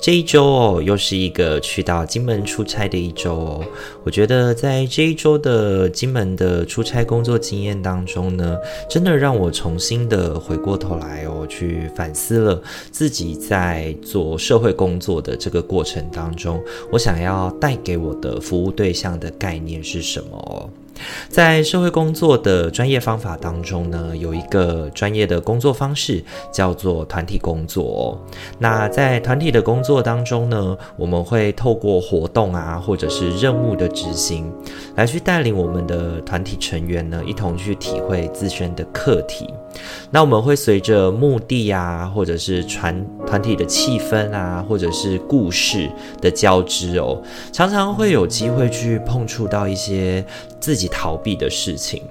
这一周哦，又是一个去到金门出差的一周哦。我觉得在这一周的金门的出差工作经验当中呢，真的让我重新的回过头来哦，去反思了自己在做社会工作的这个过程当中，我想要带给我的服务对象的概念是什么哦。在社会工作的专业方法当中呢，有一个专业的工作方式叫做团体工作。那在团体的工作当中呢，我们会透过活动啊，或者是任务的执行，来去带领我们的团体成员呢，一同去体会自身的课题。那我们会随着目的啊，或者是团团体的气氛啊，或者是故事的交织哦，常常会有机会去碰触到一些自己逃避的事情。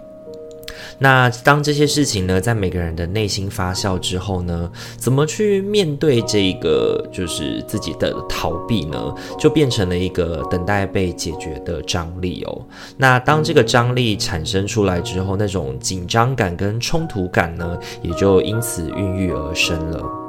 那当这些事情呢，在每个人的内心发酵之后呢，怎么去面对这个就是自己的逃避呢？就变成了一个等待被解决的张力哦。那当这个张力产生出来之后，那种紧张感跟冲突感呢，也就因此孕育而生了。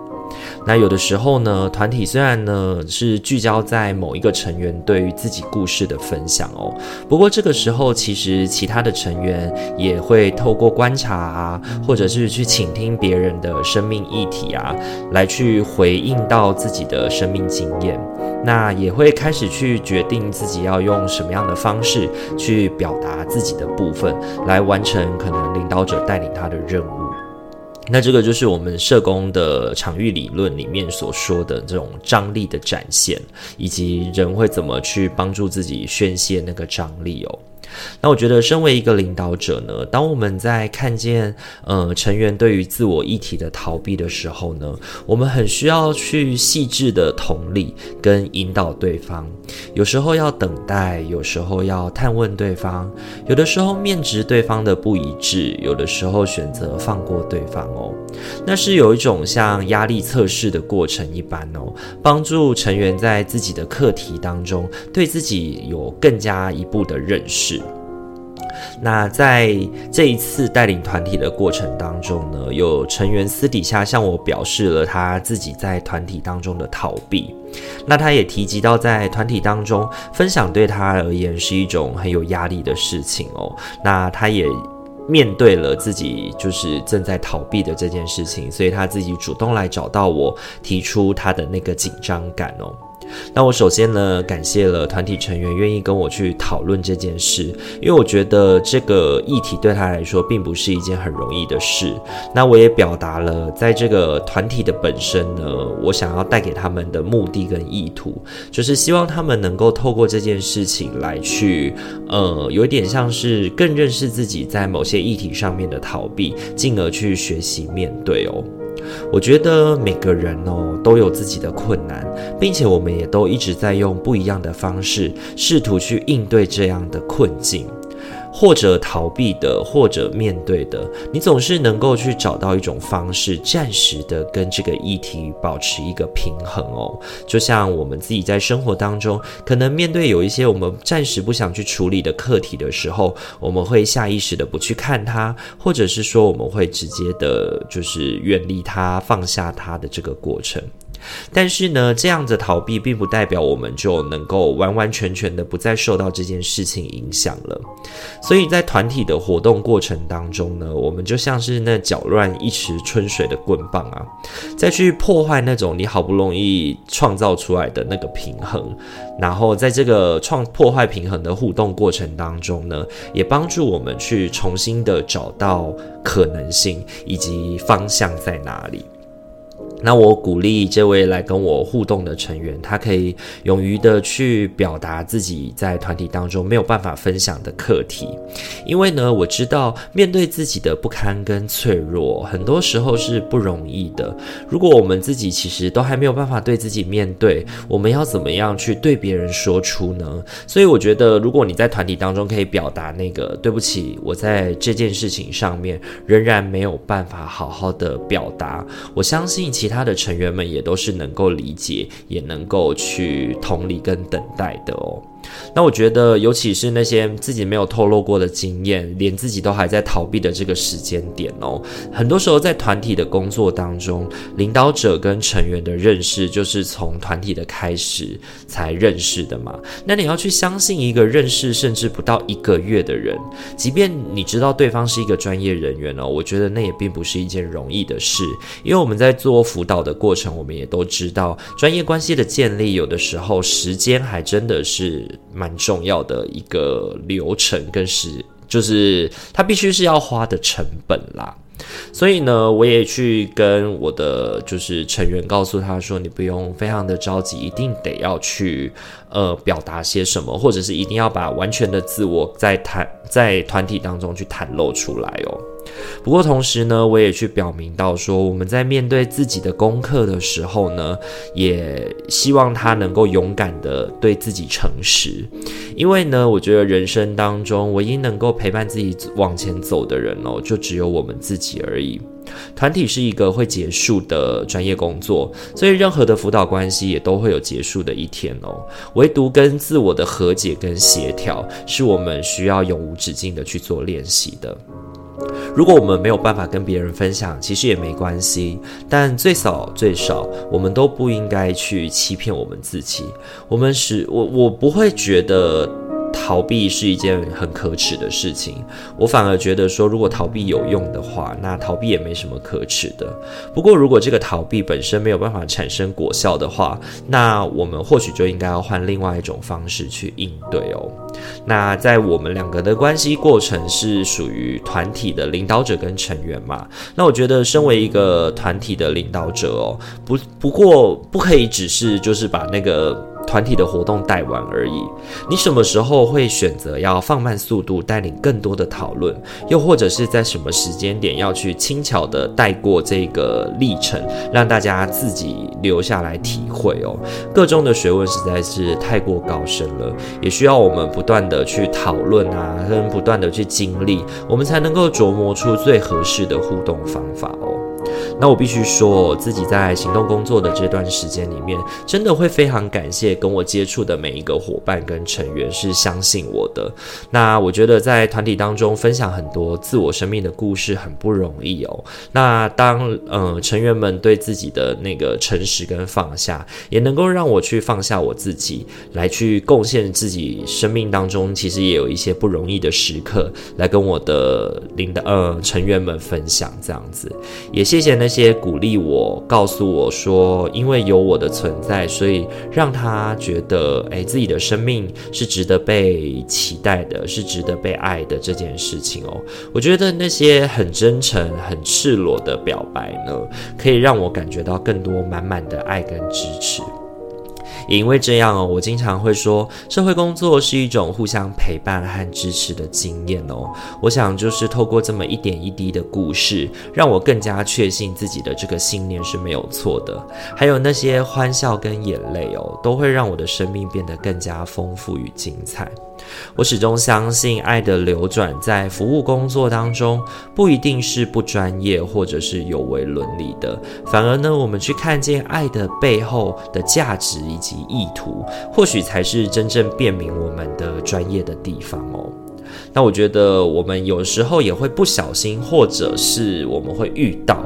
那有的时候呢，团体虽然呢是聚焦在某一个成员对于自己故事的分享哦，不过这个时候其实其他的成员也会透过观察啊，或者是去倾听别人的生命议题啊，来去回应到自己的生命经验，那也会开始去决定自己要用什么样的方式去表达自己的部分，来完成可能领导者带领他的任务。那这个就是我们社工的场域理论里面所说的这种张力的展现，以及人会怎么去帮助自己宣泄那个张力哦。那我觉得，身为一个领导者呢，当我们在看见呃成员对于自我议题的逃避的时候呢，我们很需要去细致的同理跟引导对方。有时候要等待，有时候要探问对方，有的时候面质对方的不一致，有的时候选择放过对方哦。那是有一种像压力测试的过程一般哦，帮助成员在自己的课题当中对自己有更加一步的认识。那在这一次带领团体的过程当中呢，有成员私底下向我表示了他自己在团体当中的逃避。那他也提及到，在团体当中分享对他而言是一种很有压力的事情哦。那他也面对了自己就是正在逃避的这件事情，所以他自己主动来找到我，提出他的那个紧张感哦。那我首先呢，感谢了团体成员愿意跟我去讨论这件事，因为我觉得这个议题对他来说并不是一件很容易的事。那我也表达了在这个团体的本身呢，我想要带给他们的目的跟意图，就是希望他们能够透过这件事情来去，呃，有点像是更认识自己在某些议题上面的逃避，进而去学习面对哦。我觉得每个人哦都有自己的困难，并且我们也都一直在用不一样的方式试图去应对这样的困境。或者逃避的，或者面对的，你总是能够去找到一种方式，暂时的跟这个议题保持一个平衡哦。就像我们自己在生活当中，可能面对有一些我们暂时不想去处理的课题的时候，我们会下意识的不去看它，或者是说我们会直接的，就是远离它，放下它的这个过程。但是呢，这样的逃避并不代表我们就能够完完全全的不再受到这件事情影响了。所以在团体的活动过程当中呢，我们就像是那搅乱一池春水的棍棒啊，再去破坏那种你好不容易创造出来的那个平衡。然后在这个创破坏平衡的互动过程当中呢，也帮助我们去重新的找到可能性以及方向在哪里。那我鼓励这位来跟我互动的成员，他可以勇于的去表达自己在团体当中没有办法分享的课题，因为呢，我知道面对自己的不堪跟脆弱，很多时候是不容易的。如果我们自己其实都还没有办法对自己面对，我们要怎么样去对别人说出呢？所以我觉得，如果你在团体当中可以表达那个对不起，我在这件事情上面仍然没有办法好好的表达，我相信其。其他的成员们也都是能够理解，也能够去同理跟等待的哦。那我觉得，尤其是那些自己没有透露过的经验，连自己都还在逃避的这个时间点哦，很多时候在团体的工作当中，领导者跟成员的认识就是从团体的开始才认识的嘛。那你要去相信一个认识甚至不到一个月的人，即便你知道对方是一个专业人员哦，我觉得那也并不是一件容易的事，因为我们在做辅导的过程，我们也都知道，专业关系的建立有的时候时间还真的是。蛮重要的一个流程跟是，就是它必须是要花的成本啦。所以呢，我也去跟我的就是成员告诉他说，你不用非常的着急，一定得要去呃表达些什么，或者是一定要把完全的自我在谈在团体当中去袒露出来哦。不过同时呢，我也去表明到说，我们在面对自己的功课的时候呢，也希望他能够勇敢的对自己诚实，因为呢，我觉得人生当中唯一能够陪伴自己往前走的人哦，就只有我们自己而已。团体是一个会结束的专业工作，所以任何的辅导关系也都会有结束的一天哦。唯独跟自我的和解跟协调，是我们需要永无止境的去做练习的。如果我们没有办法跟别人分享，其实也没关系。但最少最少，我们都不应该去欺骗我们自己。我们是我，我不会觉得。逃避是一件很可耻的事情，我反而觉得说，如果逃避有用的话，那逃避也没什么可耻的。不过，如果这个逃避本身没有办法产生果效的话，那我们或许就应该要换另外一种方式去应对哦。那在我们两个的关系过程是属于团体的领导者跟成员嘛？那我觉得，身为一个团体的领导者哦，不不过不可以只是就是把那个。团体的活动带完而已，你什么时候会选择要放慢速度，带领更多的讨论？又或者是在什么时间点要去轻巧的带过这个历程，让大家自己留下来体会哦。个中的学问实在是太过高深了，也需要我们不断的去讨论啊，跟不断的去经历，我们才能够琢磨出最合适的互动方法。那我必须说，自己在行动工作的这段时间里面，真的会非常感谢跟我接触的每一个伙伴跟成员是相信我的。那我觉得在团体当中分享很多自我生命的故事很不容易哦。那当呃成员们对自己的那个诚实跟放下，也能够让我去放下我自己，来去贡献自己生命当中其实也有一些不容易的时刻，来跟我的领导呃成员们分享这样子，也谢谢那些鼓励我、告诉我说，因为有我的存在，所以让他觉得，诶，自己的生命是值得被期待的，是值得被爱的这件事情哦。我觉得那些很真诚、很赤裸的表白呢，可以让我感觉到更多满满的爱跟支持。也因为这样哦，我经常会说，社会工作是一种互相陪伴和支持的经验哦。我想就是透过这么一点一滴的故事，让我更加确信自己的这个信念是没有错的。还有那些欢笑跟眼泪哦，都会让我的生命变得更加丰富与精彩。我始终相信，爱的流转在服务工作当中，不一定是不专业或者是有违伦理的。反而呢，我们去看见爱的背后的价值以及意图，或许才是真正辨明我们的专业的地方哦。那我觉得，我们有时候也会不小心，或者是我们会遇到。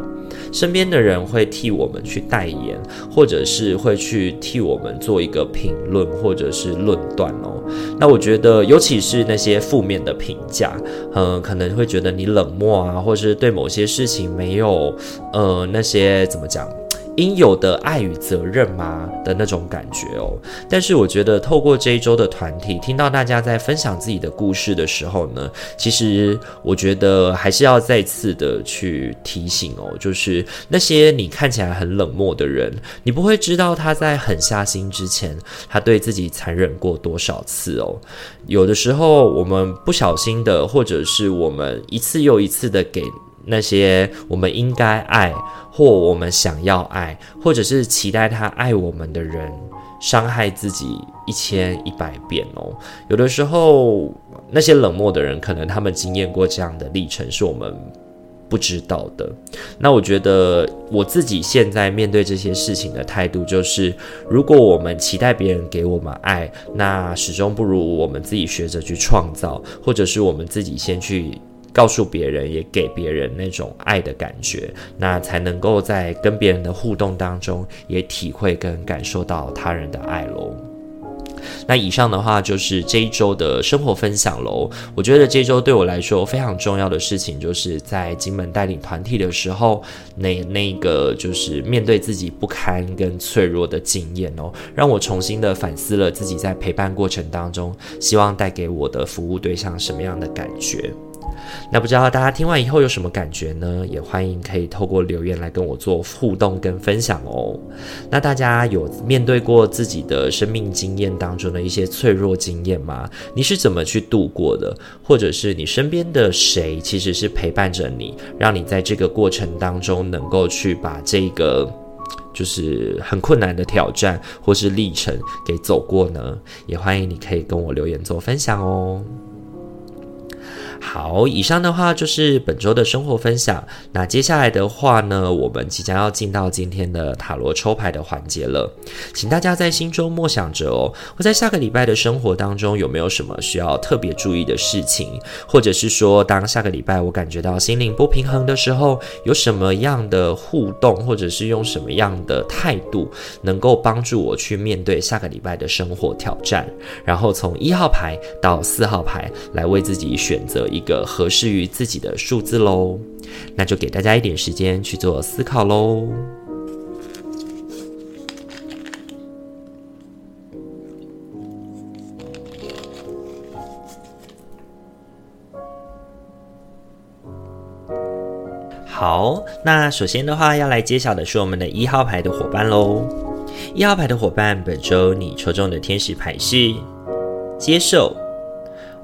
身边的人会替我们去代言，或者是会去替我们做一个评论，或者是论断哦。那我觉得，尤其是那些负面的评价，嗯，可能会觉得你冷漠啊，或者是对某些事情没有，呃，那些怎么讲？应有的爱与责任吗的那种感觉哦。但是我觉得透过这一周的团体，听到大家在分享自己的故事的时候呢，其实我觉得还是要再次的去提醒哦，就是那些你看起来很冷漠的人，你不会知道他在狠下心之前，他对自己残忍过多少次哦。有的时候我们不小心的，或者是我们一次又一次的给。那些我们应该爱，或我们想要爱，或者是期待他爱我们的人，伤害自己一千一百遍哦。有的时候，那些冷漠的人，可能他们经验过这样的历程，是我们不知道的。那我觉得我自己现在面对这些事情的态度，就是如果我们期待别人给我们爱，那始终不如我们自己学着去创造，或者是我们自己先去。告诉别人，也给别人那种爱的感觉，那才能够在跟别人的互动当中，也体会跟感受到他人的爱喽。那以上的话就是这一周的生活分享喽。我觉得这周对我来说非常重要的事情，就是在金门带领团体的时候，那那个就是面对自己不堪跟脆弱的经验哦，让我重新的反思了自己在陪伴过程当中，希望带给我的服务对象什么样的感觉。那不知道大家听完以后有什么感觉呢？也欢迎可以透过留言来跟我做互动跟分享哦。那大家有面对过自己的生命经验当中的一些脆弱经验吗？你是怎么去度过的？或者是你身边的谁其实是陪伴着你，让你在这个过程当中能够去把这个就是很困难的挑战或是历程给走过呢？也欢迎你可以跟我留言做分享哦。好，以上的话就是本周的生活分享。那接下来的话呢，我们即将要进到今天的塔罗抽牌的环节了。请大家在心中默想着哦，我在下个礼拜的生活当中有没有什么需要特别注意的事情？或者是说，当下个礼拜我感觉到心灵不平衡的时候，有什么样的互动，或者是用什么样的态度，能够帮助我去面对下个礼拜的生活挑战？然后从一号牌到四号牌来为自己选择。一个合适于自己的数字喽，那就给大家一点时间去做思考喽。好，那首先的话要来揭晓的是我们的一号牌的伙伴喽。一号牌的伙伴，本周你抽中的天使牌是接受。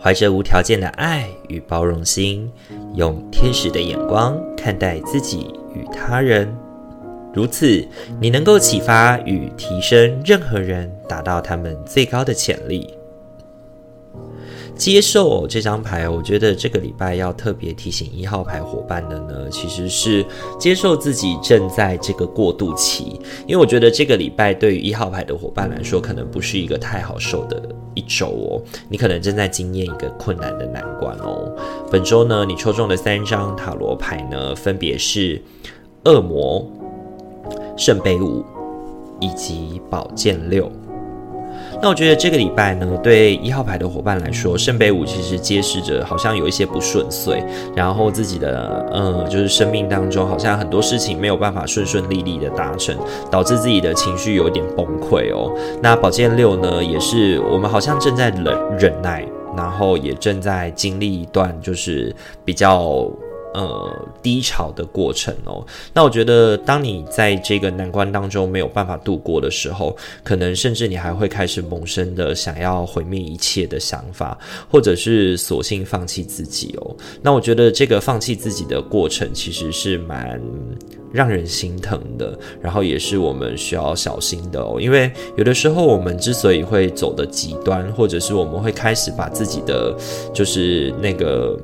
怀着无条件的爱与包容心，用天使的眼光看待自己与他人，如此，你能够启发与提升任何人，达到他们最高的潜力。接受这张牌，我觉得这个礼拜要特别提醒一号牌伙伴的呢，其实是接受自己正在这个过渡期。因为我觉得这个礼拜对于一号牌的伙伴来说，可能不是一个太好受的一周哦。你可能正在经验一个困难的难关哦。本周呢，你抽中的三张塔罗牌呢，分别是恶魔、圣杯五以及宝剑六。那我觉得这个礼拜呢，对一号牌的伙伴来说，圣杯五其实揭示着好像有一些不顺遂，然后自己的嗯，就是生命当中好像很多事情没有办法顺顺利利的达成，导致自己的情绪有点崩溃哦。那宝剑六呢，也是我们好像正在忍忍耐，然后也正在经历一段就是比较。呃，低潮的过程哦。那我觉得，当你在这个难关当中没有办法度过的时候，可能甚至你还会开始萌生的想要毁灭一切的想法，或者是索性放弃自己哦。那我觉得这个放弃自己的过程其实是蛮让人心疼的，然后也是我们需要小心的哦。因为有的时候我们之所以会走的极端，或者是我们会开始把自己的就是那个。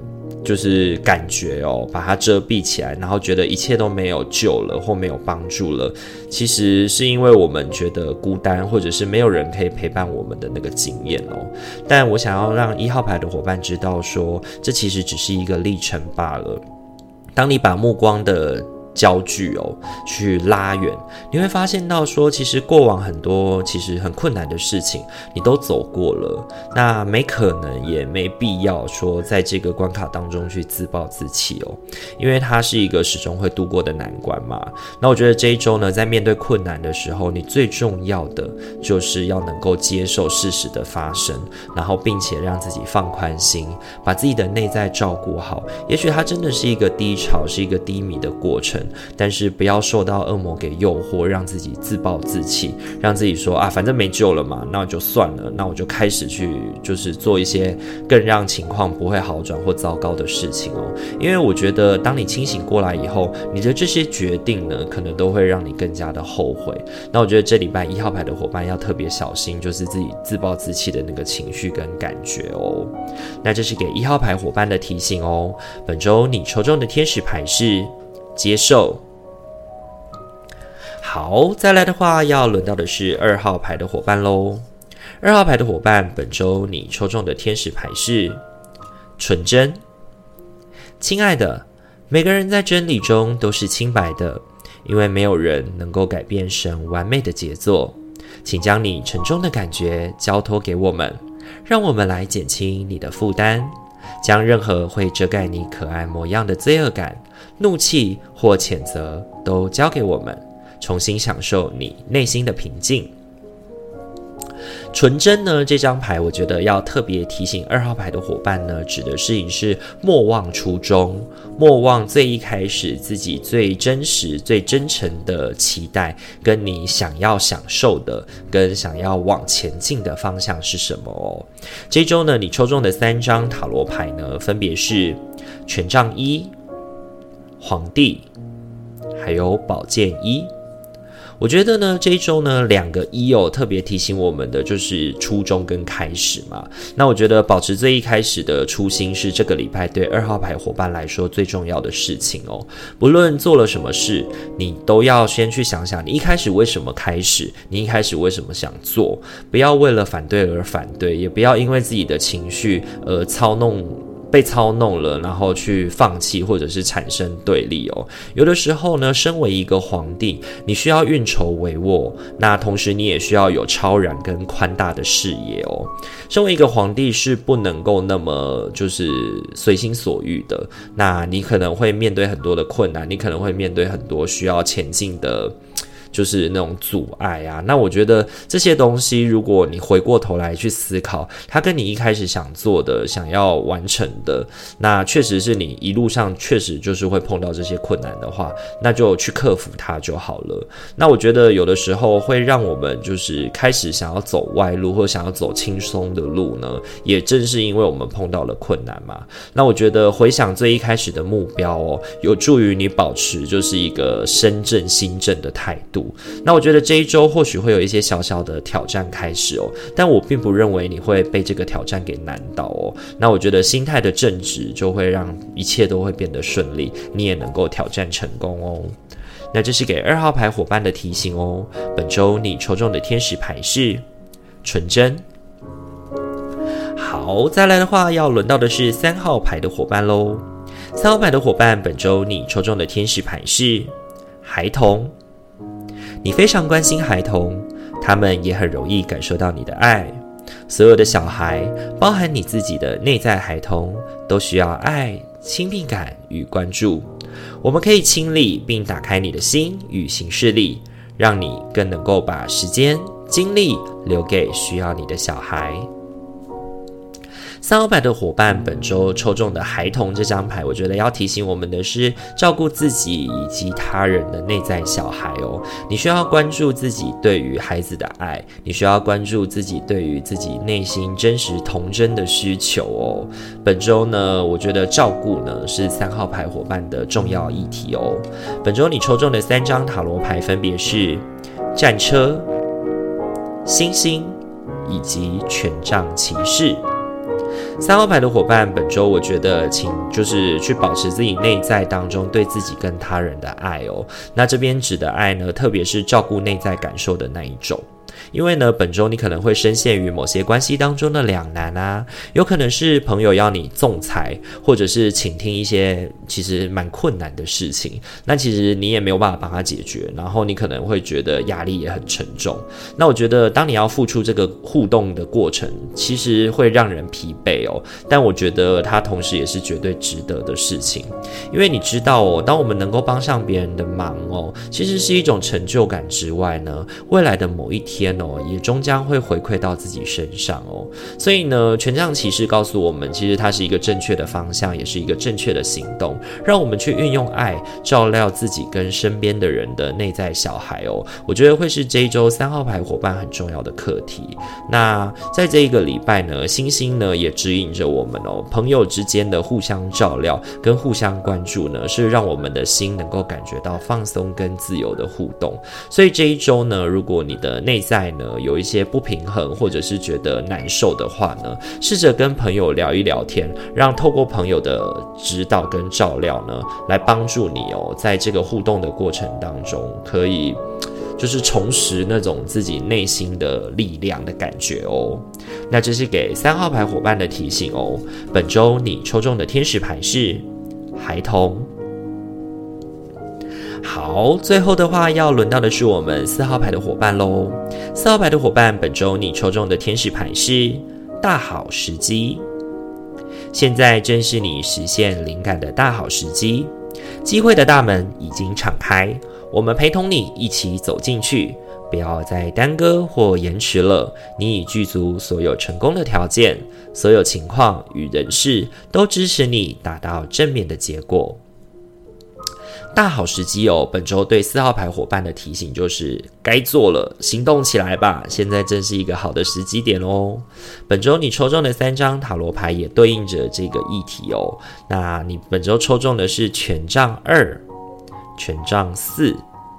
就是感觉哦，把它遮蔽起来，然后觉得一切都没有救了或没有帮助了。其实是因为我们觉得孤单，或者是没有人可以陪伴我们的那个经验哦。但我想要让一号牌的伙伴知道说，这其实只是一个历程罢了。当你把目光的焦距哦，去拉远，你会发现到说，其实过往很多其实很困难的事情，你都走过了，那没可能也没必要说在这个关卡当中去自暴自弃哦，因为它是一个始终会度过的难关嘛。那我觉得这一周呢，在面对困难的时候，你最重要的就是要能够接受事实的发生，然后并且让自己放宽心，把自己的内在照顾好。也许它真的是一个低潮，是一个低迷的过程。但是不要受到恶魔给诱惑，让自己自暴自弃，让自己说啊，反正没救了嘛，那就算了，那我就开始去就是做一些更让情况不会好转或糟糕的事情哦。因为我觉得，当你清醒过来以后，你的这些决定呢，可能都会让你更加的后悔。那我觉得这礼拜一号牌的伙伴要特别小心，就是自己自暴自弃的那个情绪跟感觉哦。那这是给一号牌伙伴的提醒哦。本周你抽中的天使牌是。接受。好，再来的话，要轮到的是二号牌的伙伴喽。二号牌的伙伴，本周你抽中的天使牌是纯真。亲爱的，每个人在真理中都是清白的，因为没有人能够改变神完美的杰作。请将你沉重的感觉交托给我们，让我们来减轻你的负担。将任何会遮盖你可爱模样的罪恶感、怒气或谴责都交给我们，重新享受你内心的平静。纯真呢，这张牌我觉得要特别提醒二号牌的伙伴呢，指的是你是莫忘初衷，莫忘最一开始自己最真实、最真诚的期待，跟你想要享受的，跟想要往前进的方向是什么哦。这周呢，你抽中的三张塔罗牌呢，分别是权杖一、皇帝，还有宝剑一。我觉得呢，这一周呢，两个一哦，特别提醒我们的就是初衷跟开始嘛。那我觉得保持最一开始的初心是这个礼拜对二号牌伙伴来说最重要的事情哦。不论做了什么事，你都要先去想想，你一开始为什么开始，你一开始为什么想做，不要为了反对而反对，也不要因为自己的情绪而操弄。被操弄了，然后去放弃或者是产生对立哦。有的时候呢，身为一个皇帝，你需要运筹帷幄，那同时你也需要有超然跟宽大的视野哦。身为一个皇帝是不能够那么就是随心所欲的，那你可能会面对很多的困难，你可能会面对很多需要前进的。就是那种阻碍啊，那我觉得这些东西，如果你回过头来去思考，它跟你一开始想做的、想要完成的，那确实是你一路上确实就是会碰到这些困难的话，那就去克服它就好了。那我觉得有的时候会让我们就是开始想要走歪路，或想要走轻松的路呢，也正是因为我们碰到了困难嘛。那我觉得回想最一开始的目标哦，有助于你保持就是一个身正心正的态度。那我觉得这一周或许会有一些小小的挑战开始哦，但我并不认为你会被这个挑战给难倒哦。那我觉得心态的正直就会让一切都会变得顺利，你也能够挑战成功哦。那这是给二号牌伙伴的提醒哦。本周你抽中的天使牌是纯真。好，再来的话要轮到的是三号牌的伙伴喽。三号牌的伙伴，本周你抽中的天使牌是孩童。你非常关心孩童，他们也很容易感受到你的爱。所有的小孩，包含你自己的内在孩童，都需要爱、亲密感与关注。我们可以清理并打开你的心与行事力，让你更能够把时间、精力留给需要你的小孩。三号牌的伙伴，本周抽中的孩童这张牌，我觉得要提醒我们的是，照顾自己以及他人的内在小孩哦。你需要关注自己对于孩子的爱，你需要关注自己对于自己内心真实童真的需求哦。本周呢，我觉得照顾呢是三号牌伙伴的重要议题哦。本周你抽中的三张塔罗牌分别是战车、星星以及权杖骑士。三号牌的伙伴，本周我觉得，请就是去保持自己内在当中对自己跟他人的爱哦。那这边指的爱呢，特别是照顾内在感受的那一种。因为呢，本周你可能会深陷于某些关系当中的两难啊，有可能是朋友要你仲裁，或者是倾听一些其实蛮困难的事情，那其实你也没有办法帮他解决，然后你可能会觉得压力也很沉重。那我觉得，当你要付出这个互动的过程，其实会让人疲惫哦，但我觉得它同时也是绝对值得的事情，因为你知道哦，当我们能够帮上别人的忙哦，其实是一种成就感之外呢，未来的某一天哦，也终将会回馈到自己身上哦。所以呢，权杖骑士告诉我们，其实它是一个正确的方向，也是一个正确的行动，让我们去运用爱照料自己跟身边的人的内在小孩哦。我觉得会是这一周三号牌伙伴很重要的课题。那在这一个礼拜呢，星星呢也指引着我们哦，朋友之间的互相照料跟互相关注呢，是让我们的心能够感觉到放松跟自由的互动。所以这一周呢，如果你的内在呢有一些不平衡，或者是觉得难受的话呢，试着跟朋友聊一聊天，让透过朋友的指导跟照料呢，来帮助你哦，在这个互动的过程当中，可以就是重拾那种自己内心的力量的感觉哦。那这是给三号牌伙伴的提醒哦。本周你抽中的天使牌是孩童。好，最后的话要轮到的是我们四号牌的伙伴喽。四号牌的伙伴，本周你抽中的天使牌是大好时机。现在正是你实现灵感的大好时机，机会的大门已经敞开，我们陪同你一起走进去。不要再耽搁或延迟了，你已具足所有成功的条件，所有情况与人事都支持你达到正面的结果。大好时机哦！本周对四号牌伙伴的提醒就是该做了，行动起来吧！现在正是一个好的时机点哦。本周你抽中的三张塔罗牌也对应着这个议题哦。那你本周抽中的是权杖二、权杖四。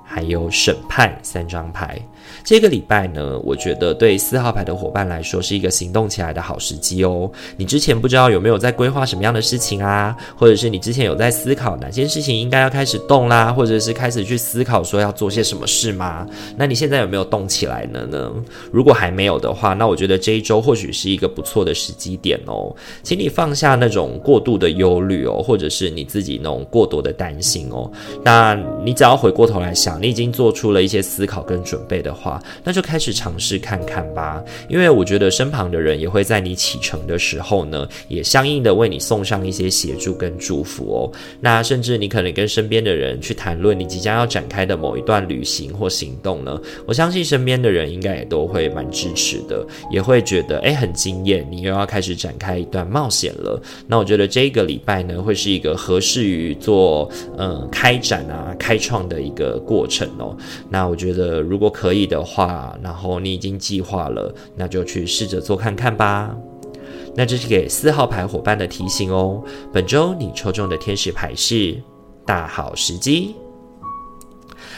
还有审判三张牌，这个礼拜呢，我觉得对四号牌的伙伴来说是一个行动起来的好时机哦。你之前不知道有没有在规划什么样的事情啊，或者是你之前有在思考哪些事情应该要开始动啦，或者是开始去思考说要做些什么事吗？那你现在有没有动起来了呢？如果还没有的话，那我觉得这一周或许是一个不错的时机点哦。请你放下那种过度的忧虑哦，或者是你自己那种过多的担心哦。那你只要回过头来想。你已经做出了一些思考跟准备的话，那就开始尝试看看吧。因为我觉得身旁的人也会在你启程的时候呢，也相应的为你送上一些协助跟祝福哦。那甚至你可能跟身边的人去谈论你即将要展开的某一段旅行或行动呢，我相信身边的人应该也都会蛮支持的，也会觉得诶很惊艳，你又要开始展开一段冒险了。那我觉得这个礼拜呢，会是一个合适于做嗯开展啊开创的一个过程。程哦，那我觉得如果可以的话，然后你已经计划了，那就去试着做看看吧。那这是给四号牌伙伴的提醒哦。本周你抽中的天使牌是大好时机。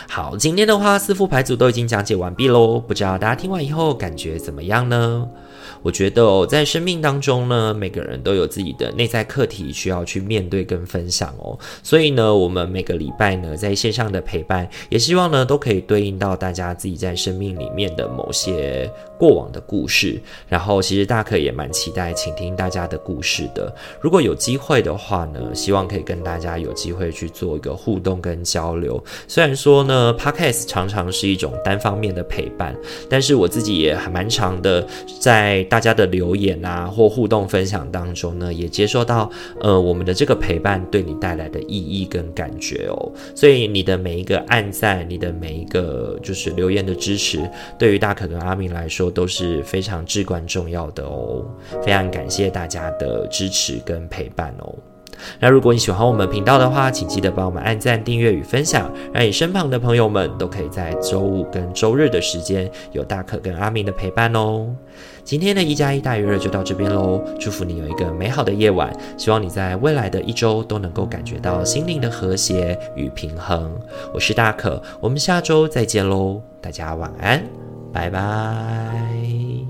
好，今天的话四副牌组都已经讲解完毕喽，不知道大家听完以后感觉怎么样呢？我觉得哦，在生命当中呢，每个人都有自己的内在课题需要去面对跟分享哦。所以呢，我们每个礼拜呢，在线上的陪伴，也希望呢，都可以对应到大家自己在生命里面的某些过往的故事。然后，其实大可也蛮期待倾听大家的故事的。如果有机会的话呢，希望可以跟大家有机会去做一个互动跟交流。虽然说呢，Podcast 常常是一种单方面的陪伴，但是我自己也还蛮长的在。大家的留言啊，或互动分享当中呢，也接受到呃我们的这个陪伴对你带来的意义跟感觉哦。所以你的每一个按赞，你的每一个就是留言的支持，对于大可跟阿明来说都是非常至关重要的哦。非常感谢大家的支持跟陪伴哦。那如果你喜欢我们频道的话，请记得帮我们按赞、订阅与分享，让你身旁的朋友们都可以在周五跟周日的时间有大可跟阿明的陪伴哦。今天的一加一大于二就到这边喽，祝福你有一个美好的夜晚，希望你在未来的一周都能够感觉到心灵的和谐与平衡。我是大可，我们下周再见喽，大家晚安，拜拜。